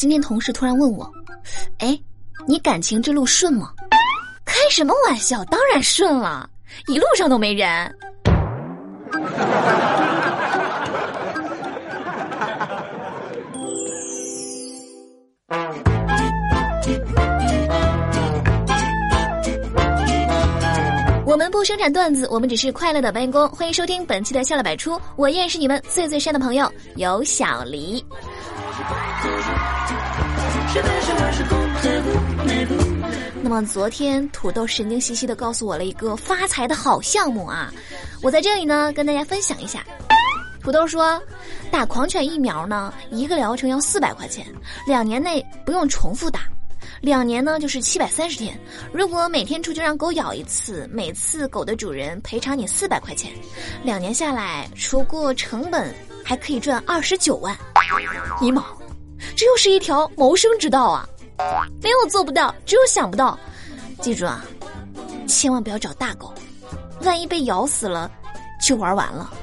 今天同事突然问我：“哎，你感情之路顺吗？”开什么玩笑，当然顺了，一路上都没人。我们不生产段子，我们只是快乐的搬工。欢迎收听本期的笑料百出，我依然是你们最最善的朋友，有小黎。那么昨天土豆神经兮兮的告诉我了一个发财的好项目啊，我在这里呢跟大家分享一下。土豆说，打狂犬疫苗呢，一个疗程要四百块钱，两年内不用重复打。两年呢，就是七百三十天。如果每天出去让狗咬一次，每次狗的主人赔偿你四百块钱，两年下来，除过成本，还可以赚二十九万。尼玛，这又是一条谋生之道啊！没有做不到，只有想不到。记住啊，千万不要找大狗，万一被咬死了，就玩完了。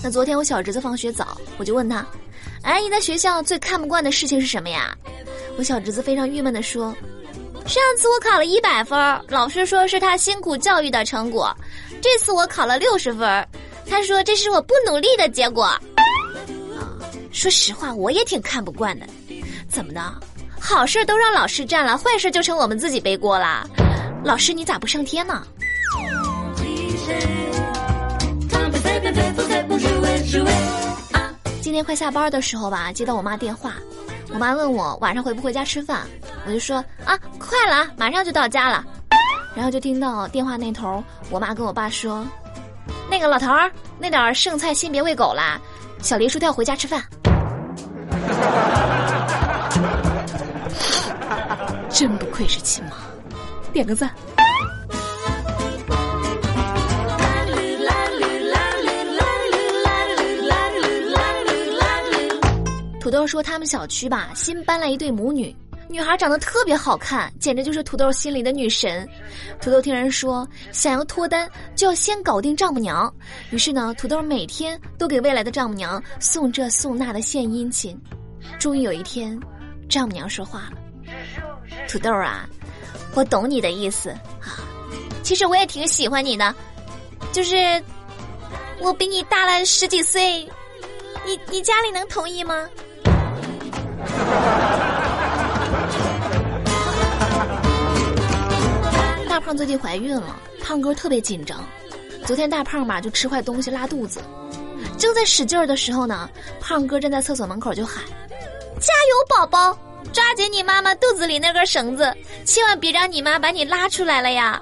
那昨天我小侄子放学早，我就问他：“哎，你在学校最看不惯的事情是什么呀？”我小侄子非常郁闷的说：“上次我考了一百分，老师说是他辛苦教育的成果；这次我考了六十分，他说这是我不努力的结果。”啊，说实话，我也挺看不惯的。怎么的？好事都让老师占了，坏事就成我们自己背锅了？老师你咋不上天呢？今天快下班的时候吧，接到我妈电话，我妈问我晚上回不回家吃饭，我就说啊，快了，马上就到家了。然后就听到电话那头，我妈跟我爸说：“那个老头儿，那点儿剩菜先别喂狗啦，小黎说他要回家吃饭。”真不愧是亲妈，点个赞。土豆说：“他们小区吧，新搬来一对母女，女孩长得特别好看，简直就是土豆心里的女神。土豆听人说，想要脱单就要先搞定丈母娘，于是呢，土豆每天都给未来的丈母娘送这送那的献殷勤。终于有一天，丈母娘说话了：‘土豆啊，我懂你的意思啊，其实我也挺喜欢你的，就是我比你大了十几岁，你你家里能同意吗？’”大胖最近怀孕了，胖哥特别紧张。昨天大胖吧就吃坏东西拉肚子，正在使劲儿的时候呢，胖哥站在厕所门口就喊：“加油，宝宝！抓紧你妈妈肚子里那根绳子，千万别让你妈把你拉出来了呀！”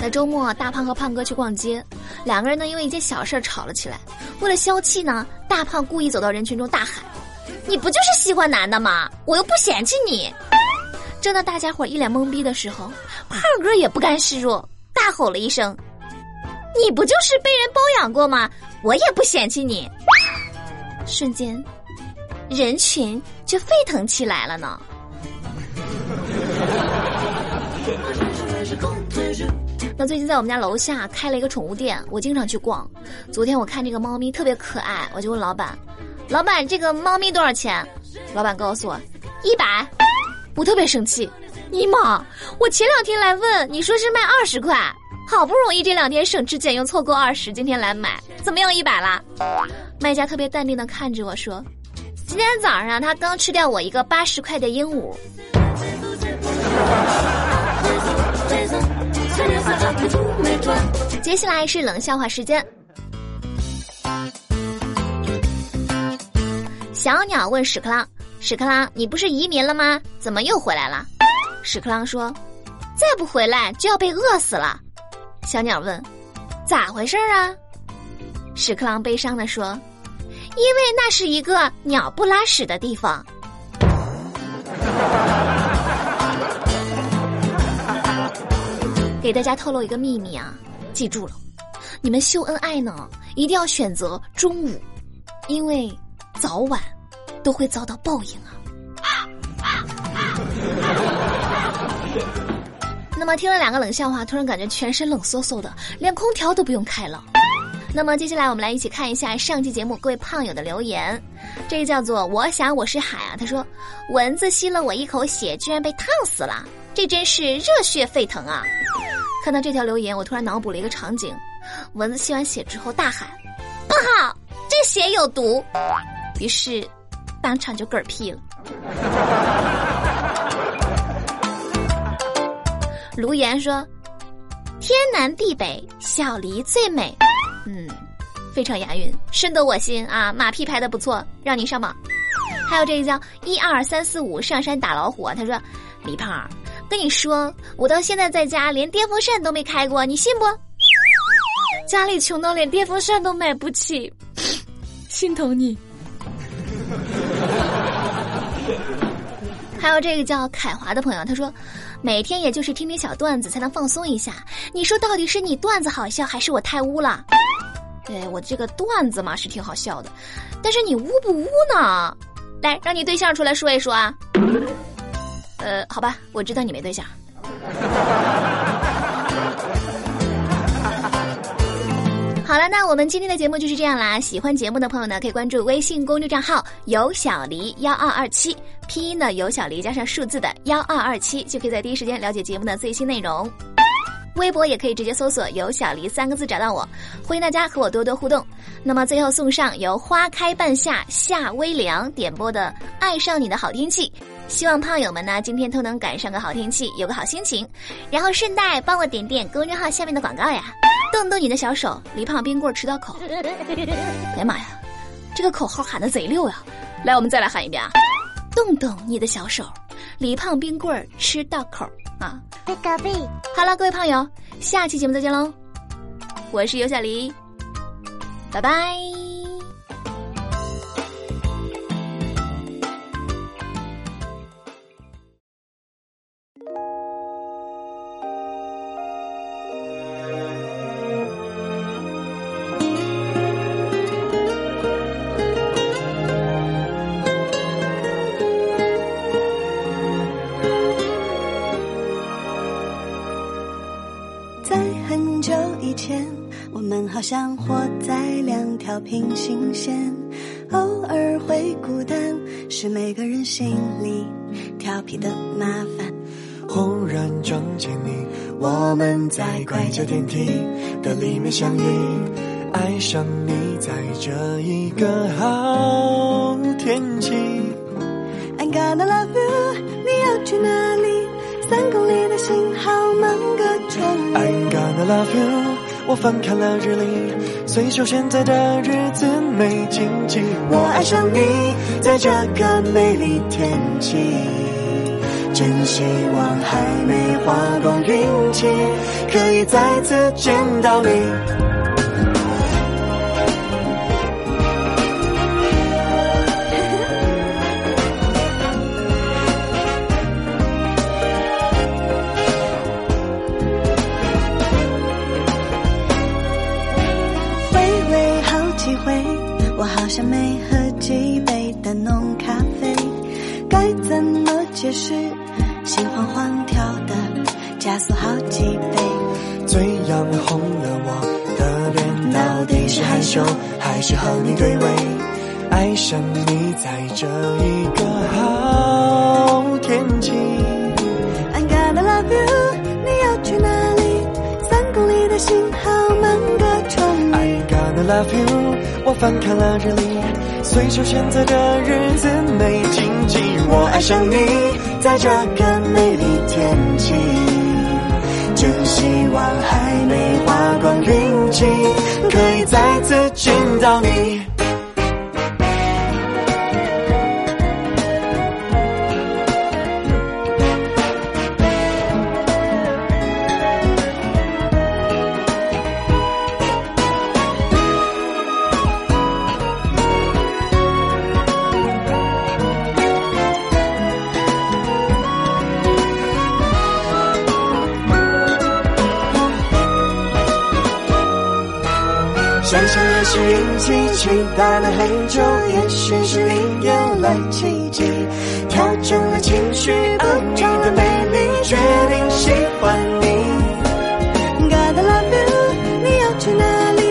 在周末，大胖和胖哥去逛街，两个人呢因为一件小事吵了起来。为了消气呢，大胖故意走到人群中大喊：“你不就是喜欢男的吗？我又不嫌弃你！”正当大家伙一脸懵逼的时候，胖哥也不甘示弱，大吼了一声：“你不就是被人包养过吗？我也不嫌弃你！”瞬间，人群就沸腾起来了呢。那最近在我们家楼下开了一个宠物店，我经常去逛。昨天我看这个猫咪特别可爱，我就问老板：“老板，这个猫咪多少钱？”老板告诉我：“一百。”我特别生气，尼玛！我前两天来问，你说是卖二十块，好不容易这两天省吃俭用凑够二十，今天来买，怎么又一百啦？卖家特别淡定的看着我说：“今天早上他刚吃掉我一个八十块的鹦鹉。”接下来是冷笑话时间。小鸟问屎壳郎：“屎壳郎，你不是移民了吗？怎么又回来了？”屎壳郎说：“再不回来就要被饿死了。”小鸟问：“咋回事啊？”屎壳郎悲伤的说：“因为那是一个鸟不拉屎的地方。”给大家透露一个秘密啊，记住了，你们秀恩爱呢，一定要选择中午，因为早晚都会遭到报应啊。那么听了两个冷笑话，突然感觉全身冷飕飕的，连空调都不用开了。那么接下来我们来一起看一下上期节目各位胖友的留言。这个叫做我想我是海啊，他说蚊子吸了我一口血，居然被烫死了，这真是热血沸腾啊！看到这条留言，我突然脑补了一个场景：蚊子吸完血之后大喊不好，这血有毒，于是当场就嗝屁了。卢岩说：“天南地北，小黎最美。”嗯，非常押韵，深得我心啊！马屁拍的不错，让你上榜。还有这个叫一二三四五上山打老虎，他说：“李胖，跟你说，我到现在在家连电风扇都没开过，你信不？家里穷到连电风扇都买不起，心疼你。”还有这个叫凯华的朋友，他说。每天也就是听听小段子才能放松一下，你说到底是你段子好笑还是我太污了？对我这个段子嘛是挺好笑的，但是你污不污呢？来，让你对象出来说一说啊。呃，好吧，我知道你没对象。好了，那我们今天的节目就是这样啦。喜欢节目的朋友呢，可以关注微信公众账号“有小黎幺二二七”，拼音呢“有小黎”加上数字的“幺二二七”，就可以在第一时间了解节目的最新内容。微博也可以直接搜索“有小黎”三个字找到我，欢迎大家和我多多互动。那么最后送上由花开半夏夏微凉点播的《爱上你的好天气》，希望胖友们呢今天都能赶上个好天气，有个好心情。然后顺带帮我点点公众号下面的广告呀。动动你的小手，离胖冰棍吃到口。哎呀妈呀，这个口号喊的贼溜呀！来，我们再来喊一遍啊！动动你的小手，离胖冰棍吃到口啊！好了，各位胖友，下期节目再见喽！我是尤小黎，拜拜。平行线，偶尔会孤单，是每个人心里调皮的麻烦。忽然撞见你，我们在拐角电梯的里面相遇，爱上你在这一个好天气。I gotta love you，你要去哪里？三公里的信号满个城。I gotta love you。我翻开了日历，虽说现在的日子没禁忌。我爱上你，在这个美丽天气，真希望还没花光运气，可以再次见到你。解释？心慌慌跳的加速好几倍。最养红了我的脸，到底是害羞还是和你对味？爱上你在这一个好天气。I gonna love you，你要去哪里？三公里的信号满个城。I gotta love you。翻开了日历，随手选择的日子没禁忌。我爱上你，在这个美丽天气，真希望还没花光运气，可以再次见到你。想象也是运气，期待了很久，也许是另有了奇迹。调整了情绪，安装的美丽，决定喜欢你。God love you，你要去哪里？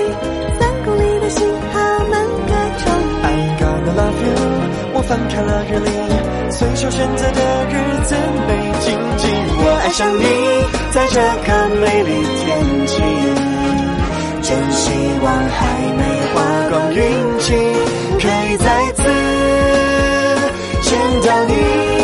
三公里的信号，满格窗。I God love you，我翻开了日历，随手选择的日子没禁忌。我爱上你，在这个美丽天气。真希望还没花光运气可以再次见到你